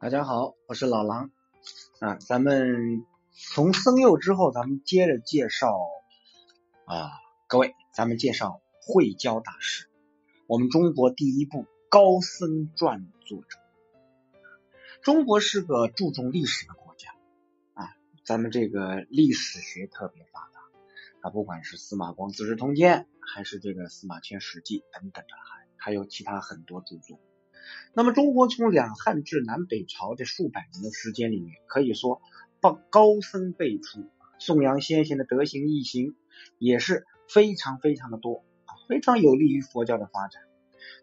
大家好，我是老狼啊。咱们从僧佑之后，咱们接着介绍啊，各位，咱们介绍慧教大师，我们中国第一部高僧传作者。中国是个注重历史的国家啊，咱们这个历史学特别发达啊，不管是司马光《资治通鉴》，还是这个司马迁《史记》等等的，还还有其他很多著作。那么，中国从两汉至南北朝这数百年的时间里面，可以说高高僧辈出，颂扬先贤的德行义行也是非常非常的多，非常有利于佛教的发展。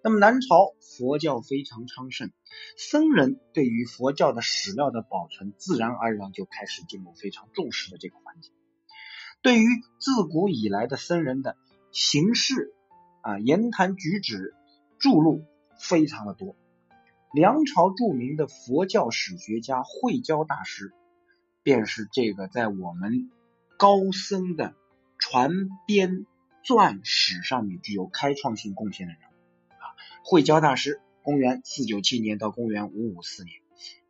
那么，南朝佛教非常昌盛，僧人对于佛教的史料的保存，自然而然就开始进入非常重视的这个环节。对于自古以来的僧人的行事啊、言谈举止、著录。非常的多。梁朝著名的佛教史学家慧教大师，便是这个在我们高僧的传编篆史上面具有开创性贡献的人啊。慧教大师，公元四九七年到公元五五四年，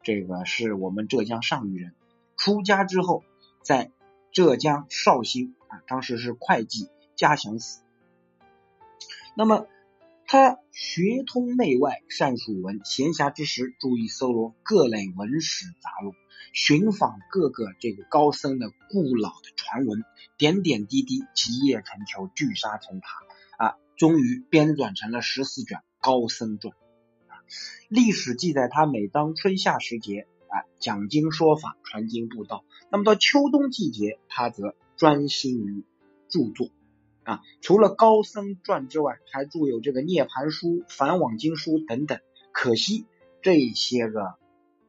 这个是我们浙江上虞人。出家之后，在浙江绍兴啊，当时是会稽嘉祥寺。那么。他学通内外，善属文，闲暇之时注意搜罗各类文史杂录，寻访各个这个高僧的故老的传闻，点点滴滴，集腋成裘，聚沙成塔啊，终于编纂成了十四卷《高僧传》啊。历史记载，他每当春夏时节啊，讲经说法，传经布道；那么到秋冬季节，他则专心于著作。啊，除了高僧传之外，还著有这个涅盘书、梵网经书等等。可惜这些个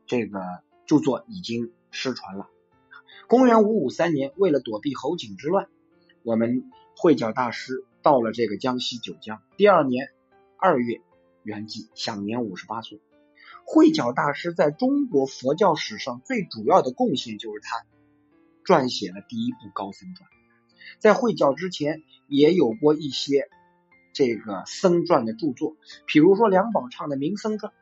这个著作已经失传了。公元五五三年，为了躲避侯景之乱，我们慧教大师到了这个江西九江。第二年二月圆寂，享年五十八岁。慧教大师在中国佛教史上最主要的贡献就是他撰写了第一部高僧传。在会教之前，也有过一些这个僧传的著作，比如说梁宝畅的《明僧传》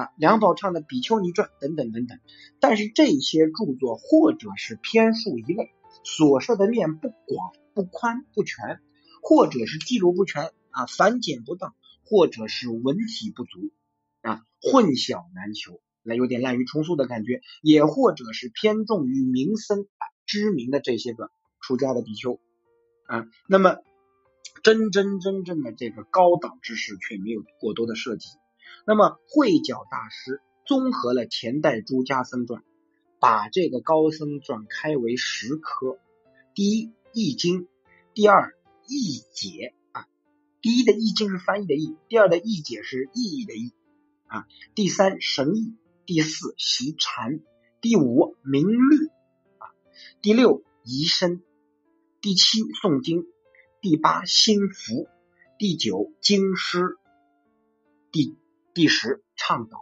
啊，梁宝畅的《比丘尼传》等等等等。但是这些著作或者是篇数一类，所涉的面不广、不宽、不全，或者是记录不全啊，繁简不当，或者是文体不足啊，混淆难求，那有点滥竽充数的感觉，也或者是偏重于名僧，知名的这些个。出家的比丘啊，那么真真正正的这个高档知识却没有过多的涉及。那么慧角大师综合了前代诸家僧传，把这个高僧传开为十科：第一易经，第二易解啊，第一的易经是翻译的易，第二的易解是意义的意啊，第三神意，第四习禅，第五明律啊，第六仪身。第七诵经，第八心服，第九经师，第第十倡导。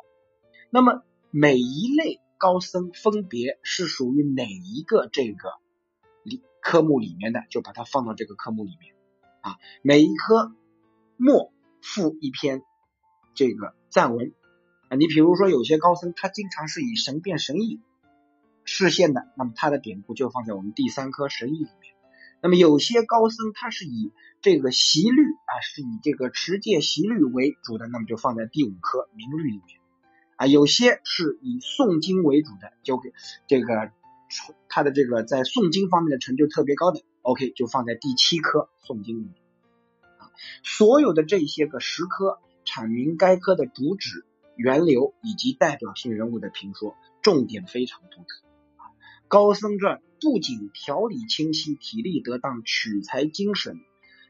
那么每一类高僧分别是属于哪一个这个里科目里面的，就把它放到这个科目里面啊。每一科末附一篇这个赞文啊。你比如说有些高僧他经常是以神变神意示现的，那么他的典故就放在我们第三科神意里。那么有些高僧他是以这个习律啊，是以这个持戒习律为主的，那么就放在第五科明律里面啊。有些是以诵经为主的，就给这个他的这个在诵经方面的成就特别高的，OK 就放在第七科诵经里面啊。所有的这些个十科阐明该科的主旨、源流以及代表性人物的评说，重点非常突出啊。高僧传。不仅条理清晰、体力得当、取材精神、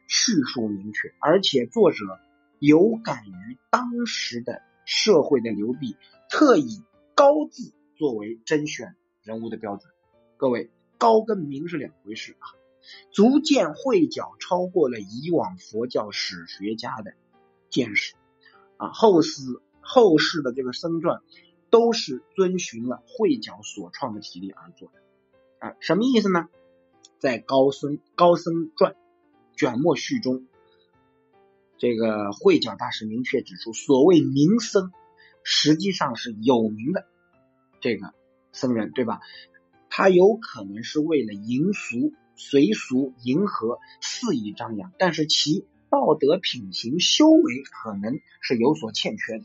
叙述明确，而且作者有感于当时的社会的流弊，特以高字作为甄选人物的标准。各位，高跟明是两回事啊！足见慧角超过了以往佛教史学家的见识啊！后世后世的这个僧传都是遵循了慧角所创的体例而做的。啊，什么意思呢？在《高僧高僧传》卷末序中，这个慧角大师明确指出，所谓名僧，实际上是有名的这个僧人，对吧？他有可能是为了迎俗、随俗、迎合，肆意张扬，但是其道德品行、修为可能是有所欠缺的。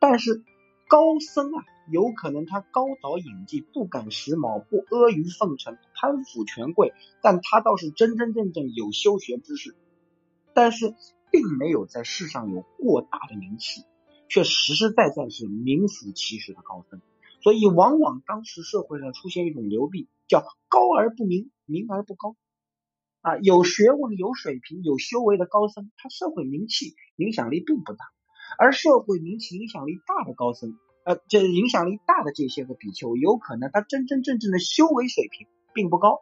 但是高僧啊，有可能他高蹈隐迹，不敢时髦，不阿谀奉承，攀附权贵，但他倒是真真正正有修学之士，但是并没有在世上有过大的名气，却实实在在是名副其实的高僧。所以，往往当时社会上出现一种流弊，叫高而不明，明而不高。啊，有学问、有水平、有修为的高僧，他社会名气、影响力并不大；而社会名气、影响力大的高僧，呃，这影响力大的这些个比丘，有可能他真真正正的修为水平并不高。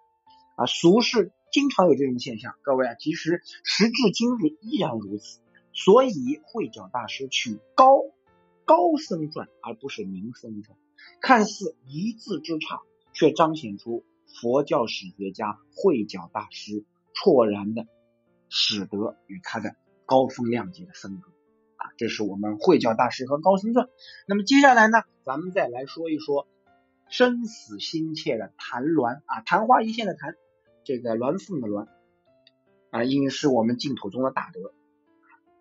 啊，俗世经常有这种现象。各位啊，其实时至今日依然如此。所以，慧教大师取高高僧传，而不是名僧传。看似一字之差，却彰显出佛教史学家慧皎大师绰然的使得与他的高风亮节的风格这是我们慧教大师和高僧传。那么接下来呢，咱们再来说一说生死心切的谭鸾啊，昙花一现的谭，这个鸾凤的鸾啊，因为是我们净土中的大德。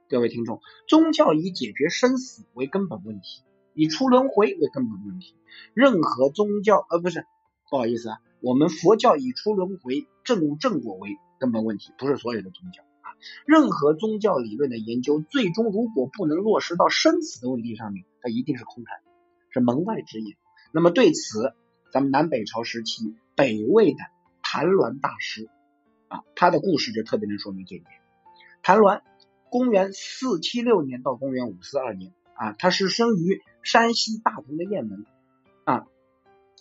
各位听众，宗教以解决生死为根本问题。以出轮回为根本问题，任何宗教呃不是，不好意思啊，我们佛教以出轮回证悟正果为根本问题，不是所有的宗教。任何宗教理论的研究，最终如果不能落实到生死的问题上面，它一定是空谈，是门外之言。那么对此，咱们南北朝时期北魏的谭鸾大师啊，他的故事就特别能说明这一点。谭鸾，公元四七六年到公元五四二年。啊，他是生于山西大同的雁门啊，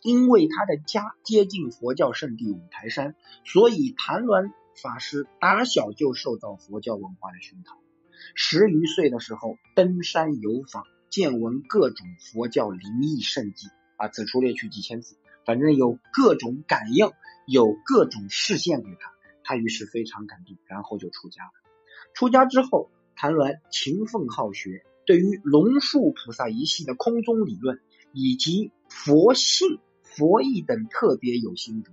因为他的家接近佛教圣地五台山，所以谭鸾法师打小就受到佛教文化的熏陶。十余岁的时候，登山游访，见闻各种佛教灵异圣迹啊，此处列举几千字，反正有各种感应，有各种示现给他，他于是非常感动，然后就出家了。出家之后，谭鸾勤奋好学。对于龙树菩萨一系的空宗理论以及佛性、佛意等特别有心得。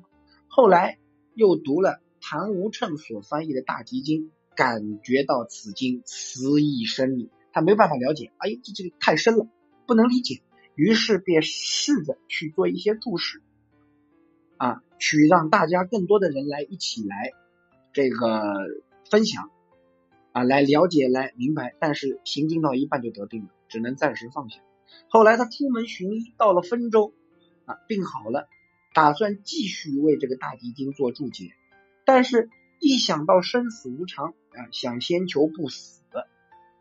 后来又读了谭无称所翻译的大集经，感觉到此经词意深密，他没办法了解，哎，这这个太深了，不能理解。于是便试着去做一些注释，啊，去让大家更多的人来一起来这个分享。啊，来了解，来明白，但是行进到一半就得病了，只能暂时放下。后来他出门寻医，到了分州，啊，病好了，打算继续为这个大集经做注解，但是一想到生死无常，啊，想先求不死，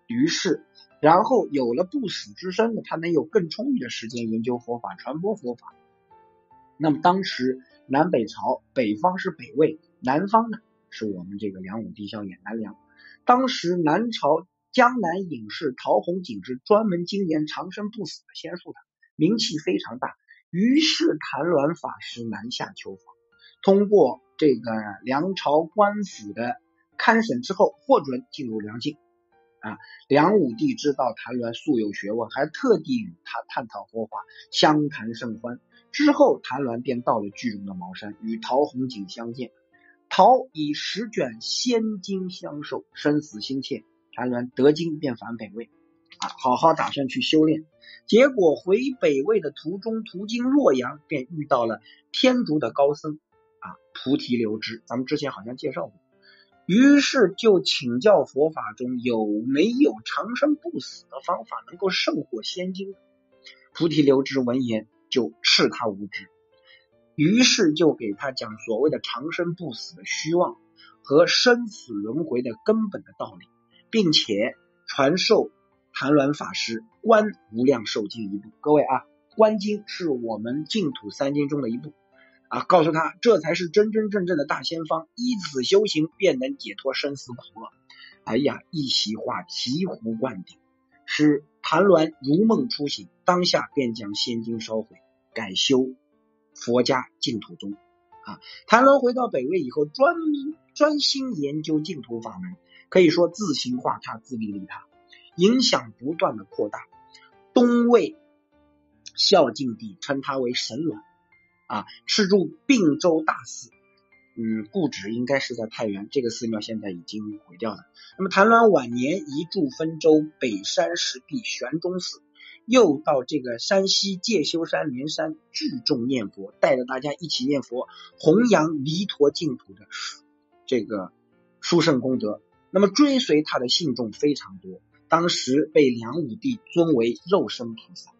于是，然后有了不死之身呢，他能有更充裕的时间研究佛法，传播佛法。那么当时南北朝，北方是北魏，南方呢是我们这个梁武帝萧衍南梁。当时南朝江南隐士陶弘景是专门精研长生不死的仙术的，名气非常大。于是谭鸾法师南下求法，通过这个梁朝官府的勘审之后，获准进入梁境。啊，梁武帝知道谭鸾素有学问，还特地与他探讨佛法，相谈甚欢。之后，谭鸾便到了句中的茅山，与陶弘景相见。陶以十卷仙经相授，生死心切。谭鸾得经便返北魏，啊，好好打算去修炼。结果回北魏的途中，途经洛阳，便遇到了天竺的高僧啊，菩提流支。咱们之前好像介绍过，于是就请教佛法中有没有长生不死的方法，能够胜过仙经。菩提流支闻言就斥他无知。于是就给他讲所谓的长生不死的虚妄和生死轮回的根本的道理，并且传授谭鸾法师观无量寿经一部。各位啊，观经是我们净土三经中的一部啊，告诉他这才是真真正正的大仙方，依此修行便能解脱生死苦厄。哎呀，一席话醍醐灌顶，使谭鸾如梦初醒，当下便将仙经烧毁，改修。佛家净土宗啊，谭鸾回到北魏以后，专专心研究净土法门，可以说自行化他，自利利他，影响不断的扩大。东魏孝敬帝称他为神鸾啊，敕筑并州大寺。嗯，故址应该是在太原，这个寺庙现在已经毁掉了。那么谭鸾晚年移住汾州北山石壁玄中寺，又到这个山西介休山灵山聚众念佛，带着大家一起念佛，弘扬弥陀净土的这个殊胜功德。那么追随他的信众非常多，当时被梁武帝尊为肉身菩萨。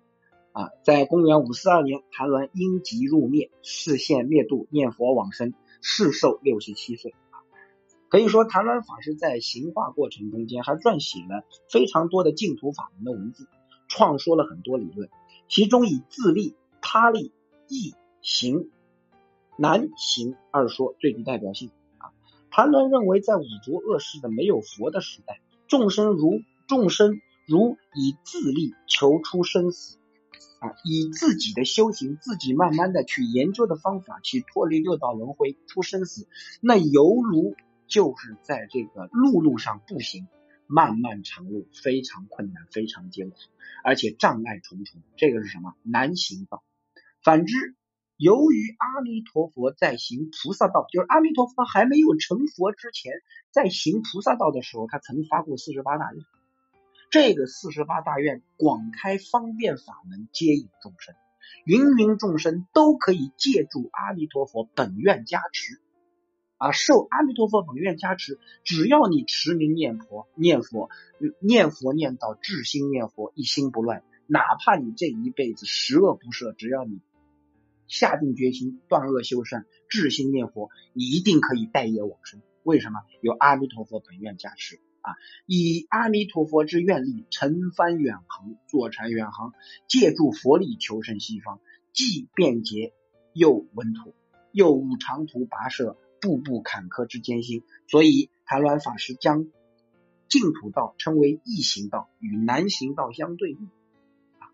啊，在公元五四二年，谭鸾因疾入灭，视线灭度，念佛往生。世寿六十七岁，可以说谭鸾法师在行化过程中间还撰写了非常多的净土法门的文字，创说了很多理论，其中以自立、他立、易行、难行二说最具代表性啊。谭鸾认为，在五浊恶世的没有佛的时代，众生如众生如以自立求出生死。啊，以自己的修行，自己慢慢的去研究的方法，去脱离六道轮回，出生死，那犹如就是在这个路路上步行，漫漫长路，非常困难，非常艰苦，而且障碍重重，这个是什么？难行道。反之，由于阿弥陀佛在行菩萨道，就是阿弥陀佛还没有成佛之前，在行菩萨道的时候，他曾发过四十八大愿。这个四十八大愿广开方便法门，接引众生，芸芸众生都可以借助阿弥陀佛本愿加持啊，受阿弥陀佛本愿加持，只要你持名念佛、念佛、念佛念到至心念佛，一心不乱，哪怕你这一辈子十恶不赦，只要你下定决心断恶修善，至心念佛，你一定可以带业往生。为什么？有阿弥陀佛本愿加持。啊！以阿弥陀佛之愿力，乘帆远航，坐禅远航，借助佛力求生西方，既便捷又稳妥，又无长途跋涉、步步坎坷之艰辛。所以谭鸾法师将净土道称为易行道，与难行道相对应。啊，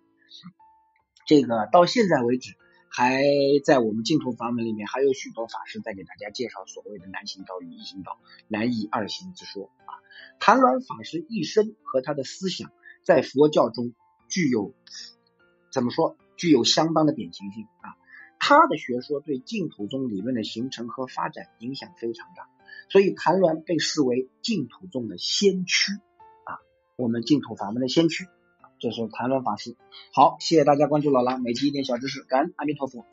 这个到现在为止。还在我们净土法门里面，还有许多法师在给大家介绍所谓的难行道与一行道、难易二行之说啊。谭鸾法师一生和他的思想在佛教中具有怎么说？具有相当的典型性啊。他的学说对净土宗理论的形成和发展影响非常大，所以谭鸾被视为净土宗的先驱啊，我们净土法门的先驱。这是谈论法师，好，谢谢大家关注老狼，每期一点小知识，感恩阿弥陀佛。